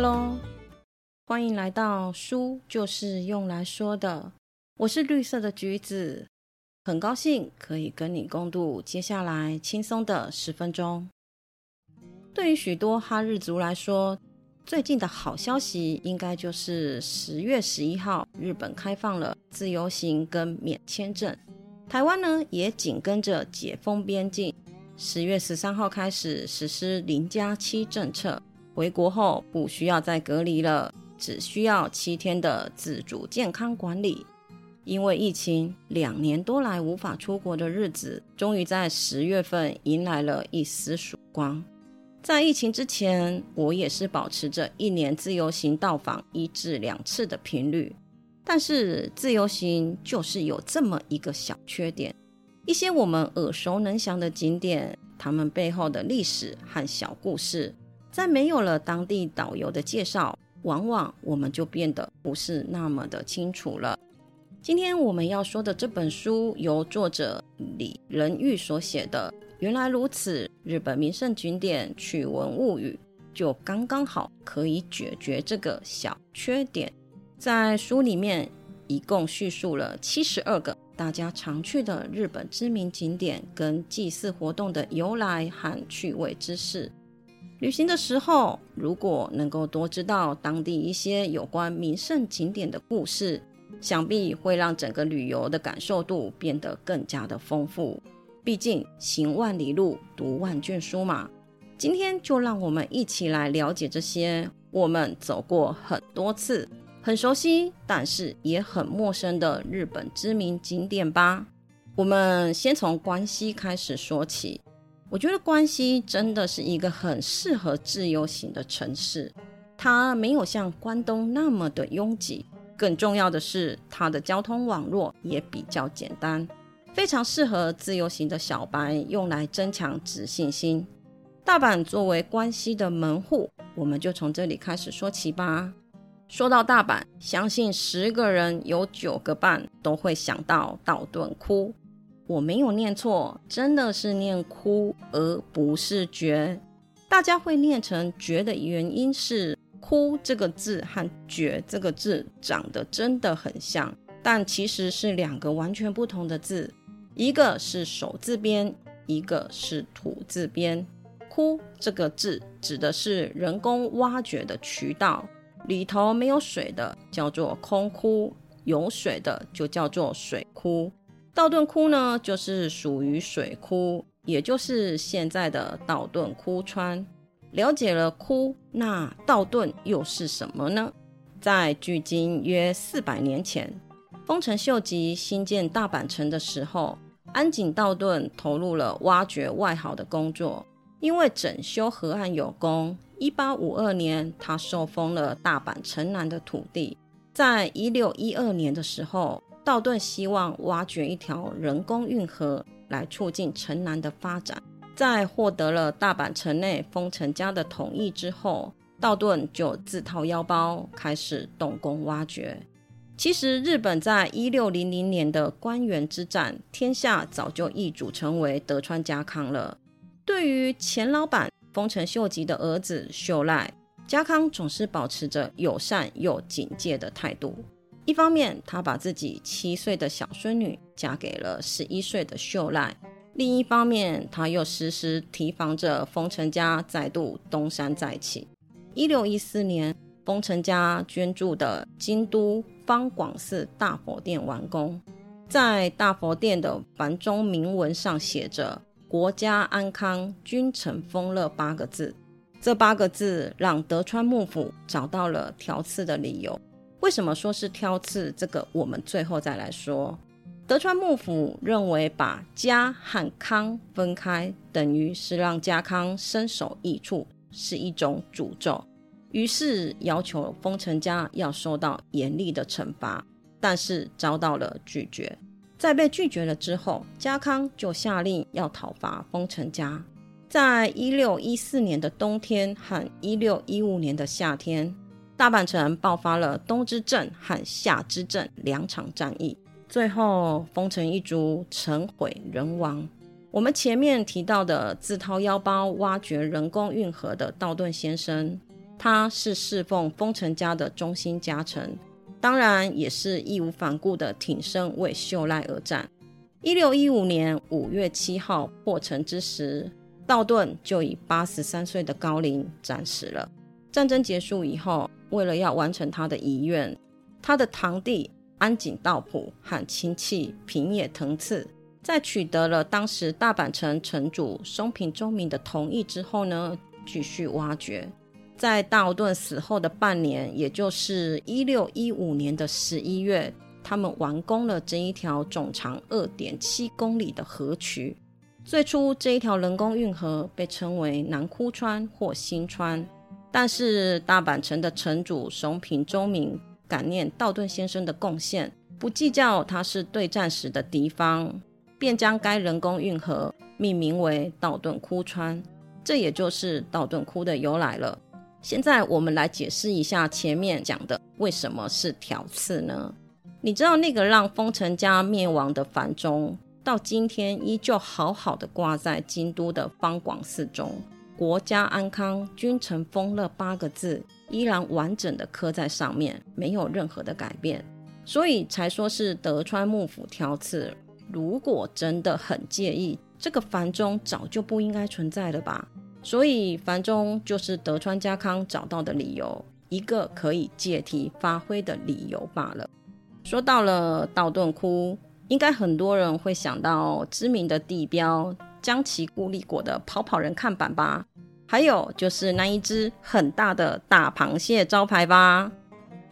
Hello，欢迎来到书就是用来说的。我是绿色的橘子，很高兴可以跟你共度接下来轻松的十分钟。对于许多哈日族来说，最近的好消息应该就是十月十一号，日本开放了自由行跟免签证，台湾呢也紧跟着解封边境。十月十三号开始实施零加七政策，回国后不需要再隔离了，只需要七天的自主健康管理。因为疫情两年多来无法出国的日子，终于在十月份迎来了一丝曙光。在疫情之前，我也是保持着一年自由行到访一至两次的频率，但是自由行就是有这么一个小缺点。一些我们耳熟能详的景点，它们背后的历史和小故事，在没有了当地导游的介绍，往往我们就变得不是那么的清楚了。今天我们要说的这本书，由作者李仁玉所写的《原来如此：日本名胜景点趣闻物语》，就刚刚好可以解决这个小缺点。在书里面，一共叙述了七十二个。大家常去的日本知名景点跟祭祀活动的由来和趣味知识。旅行的时候，如果能够多知道当地一些有关名胜景点的故事，想必会让整个旅游的感受度变得更加的丰富。毕竟行万里路，读万卷书嘛。今天就让我们一起来了解这些我们走过很多次。很熟悉，但是也很陌生的日本知名景点吧。我们先从关西开始说起。我觉得关西真的是一个很适合自由行的城市。它没有像关东那么的拥挤，更重要的是它的交通网络也比较简单，非常适合自由行的小白用来增强自信心。大阪作为关西的门户，我们就从这里开始说起吧。说到大阪，相信十个人有九个半都会想到道顿窟。我没有念错，真的是念窟而不是绝。大家会念成绝的原因是“窟”这个字和“绝”这个字长得真的很像，但其实是两个完全不同的字，一个是手字边，一个是土字边。窟这个字指的是人工挖掘的渠道。里头没有水的叫做空窟，有水的就叫做水窟。道顿窟呢，就是属于水窟，也就是现在的道顿窟川。了解了窟，那道顿又是什么呢？在距今约四百年前，丰臣秀吉新建大阪城的时候，安井道顿投入了挖掘外壕的工作，因为整修河岸有功。一八五二年，他受封了大阪城南的土地。在一六一二年的时候，道顿希望挖掘一条人工运河来促进城南的发展。在获得了大阪城内丰臣家的同意之后，道顿就自掏腰包开始动工挖掘。其实，日本在一六零零年的关原之战，天下早就易主成为德川家康了。对于钱老板。丰臣秀吉的儿子秀赖，家康总是保持着友善又警戒的态度。一方面，他把自己七岁的小孙女嫁给了十一岁的秀赖；另一方面，他又时时提防着丰臣家再度东山再起。一六一四年，丰臣家捐助的京都方广寺大佛殿完工，在大佛殿的繁中铭文上写着。国家安康，君臣丰乐八个字，这八个字让德川幕府找到了调刺的理由。为什么说是挑刺？这个我们最后再来说。德川幕府认为把家和康分开，等于是让家康身首异处，是一种诅咒，于是要求丰臣家要受到严厉的惩罚，但是遭到了拒绝。在被拒绝了之后，家康就下令要讨伐丰臣家。在一六一四年的冬天和一六一五年的夏天，大阪城爆发了冬之阵和夏之阵两场战役，最后丰臣一族城毁人亡。我们前面提到的自掏腰包挖掘人工运河的道顿先生，他是侍奉丰臣家的中心家臣，当然也是义无反顾的挺身为秀赖而战。一六一五年五月七号破城之时，道顿就以八十三岁的高龄战死了。战争结束以后，为了要完成他的遗愿，他的堂弟安井道普和亲戚平野藤次，在取得了当时大阪城城主松平忠明的同意之后呢，继续挖掘。在道顿死后的半年，也就是一六一五年的十一月，他们完工了这一条总长二点七公里的河渠。最初，这一条人工运河被称为南枯川或新川，但是大阪城的城主松平忠明感念道顿先生的贡献，不计较他是对战时的敌方，便将该人工运河命名为道顿枯川，这也就是道顿窟的由来了。现在我们来解释一下前面讲的为什么是条刺呢？你知道那个让丰臣家灭亡的繁中，到今天依旧好好的挂在京都的方广寺中，“国家安康，君臣丰乐”八个字依然完整的刻在上面，没有任何的改变，所以才说是德川幕府挑刺。如果真的很介意，这个繁中早就不应该存在了吧？所以，繁中就是德川家康找到的理由，一个可以借题发挥的理由罢了。说到了道顿窟，应该很多人会想到知名的地标江崎固力果的跑跑人看板吧？还有就是那一只很大的大螃蟹招牌吧？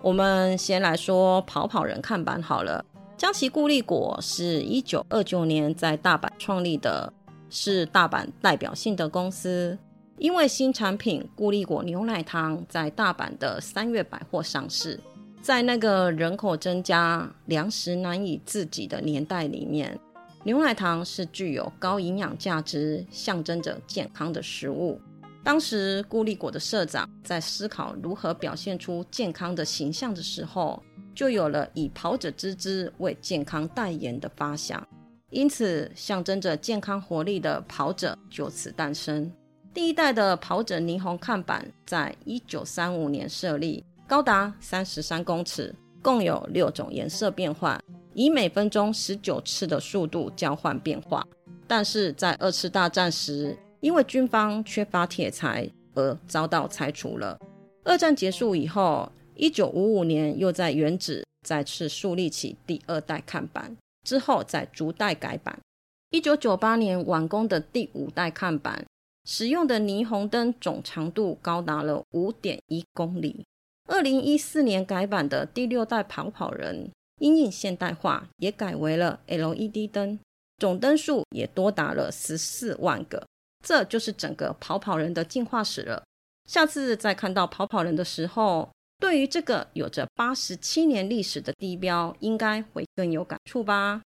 我们先来说跑跑人看板好了。江崎固力果是一九二九年在大阪创立的。是大阪代表性的公司，因为新产品固力果牛奶糖在大阪的三月百货上市，在那个人口增加、粮食难以自给的年代里面，牛奶糖是具有高营养价值、象征着健康的食物。当时固力果的社长在思考如何表现出健康的形象的时候，就有了以跑者之姿为健康代言的发想。因此，象征着健康活力的跑者就此诞生。第一代的跑者霓虹看板在一九三五年设立，高达三十三公尺，共有六种颜色变换，以每分钟十九次的速度交换变化。但是在二次大战时，因为军方缺乏铁材而遭到拆除了。二战结束以后，一九五五年又在原址再次树立起第二代看板。之后再逐代改版。一九九八年完工的第五代看板，使用的霓虹灯总长度高达了五点一公里。二零一四年改版的第六代跑跑人，因应现代化，也改为了 LED 灯，总灯数也多达了十四万个。这就是整个跑跑人的进化史了。下次再看到跑跑人的时候。对于这个有着八十七年历史的地标，应该会更有感触吧。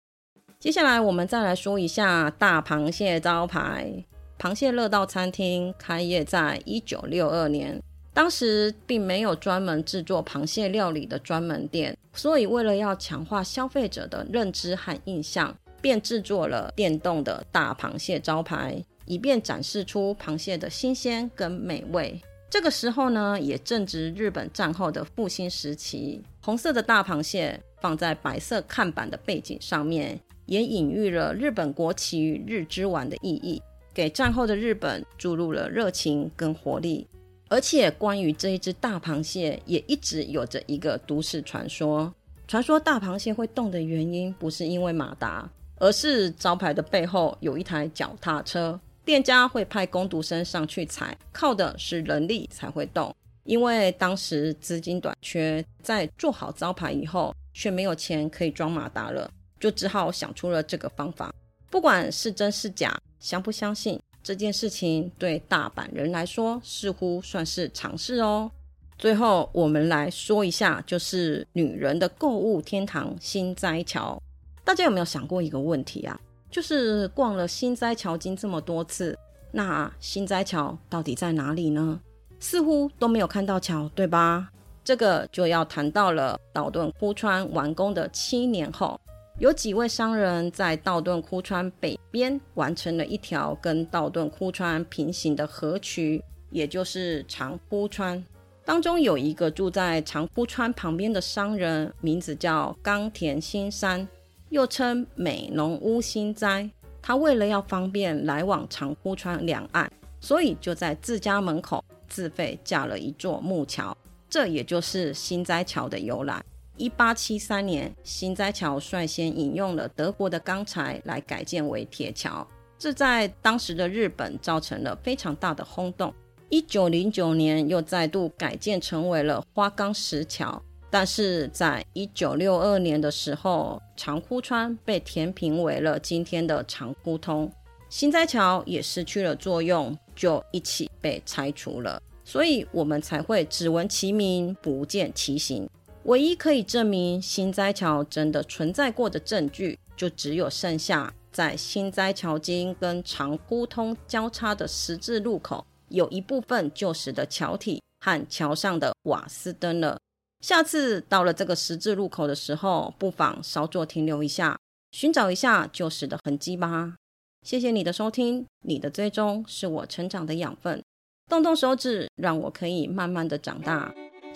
接下来我们再来说一下大螃蟹招牌。螃蟹乐道餐厅开业在一九六二年，当时并没有专门制作螃蟹料理的专门店，所以为了要强化消费者的认知和印象，便制作了电动的大螃蟹招牌，以便展示出螃蟹的新鲜跟美味。这个时候呢，也正值日本战后的复兴时期。红色的大螃蟹放在白色看板的背景上面，也隐喻了日本国旗与日之丸的意义，给战后的日本注入了热情跟活力。而且，关于这一只大螃蟹，也一直有着一个都市传说：传说大螃蟹会动的原因，不是因为马达，而是招牌的背后有一台脚踏车。店家会派工读生上去踩，靠的是人力才会动。因为当时资金短缺，在做好招牌以后，却没有钱可以装马达了，就只好想出了这个方法。不管是真是假，相不相信这件事情，对大阪人来说似乎算是常事哦。最后，我们来说一下，就是女人的购物天堂新斋桥。大家有没有想过一个问题啊？就是逛了新斋桥经这么多次，那新斋桥到底在哪里呢？似乎都没有看到桥，对吧？这个就要谈到了岛顿窟川完工的七年后，有几位商人在道顿窟川北边完成了一条跟道顿窟川平行的河渠，也就是长窟川。当中有一个住在长沽川旁边的商人，名字叫冈田新山，又称美浓屋新斋。他为了要方便来往长沽川两岸，所以就在自家门口自费架了一座木桥，这也就是新斋桥的由来。一八七三年，新斋桥率先引用了德国的钢材来改建为铁桥，这在当时的日本造成了非常大的轰动。一九零九年又再度改建成为了花岗石桥，但是在一九六二年的时候，长沽川被填平为了今天的长沽通，新斋桥也失去了作用，就一起被拆除了。所以我们才会只闻其名不见其形。唯一可以证明新斋桥真的存在过的证据，就只有剩下在新斋桥筋跟长沽通交叉的十字路口。有一部分旧时的桥体和桥上的瓦斯灯了。下次到了这个十字路口的时候，不妨稍作停留一下，寻找一下旧时的痕迹吧。谢谢你的收听，你的追踪是我成长的养分。动动手指，让我可以慢慢的长大。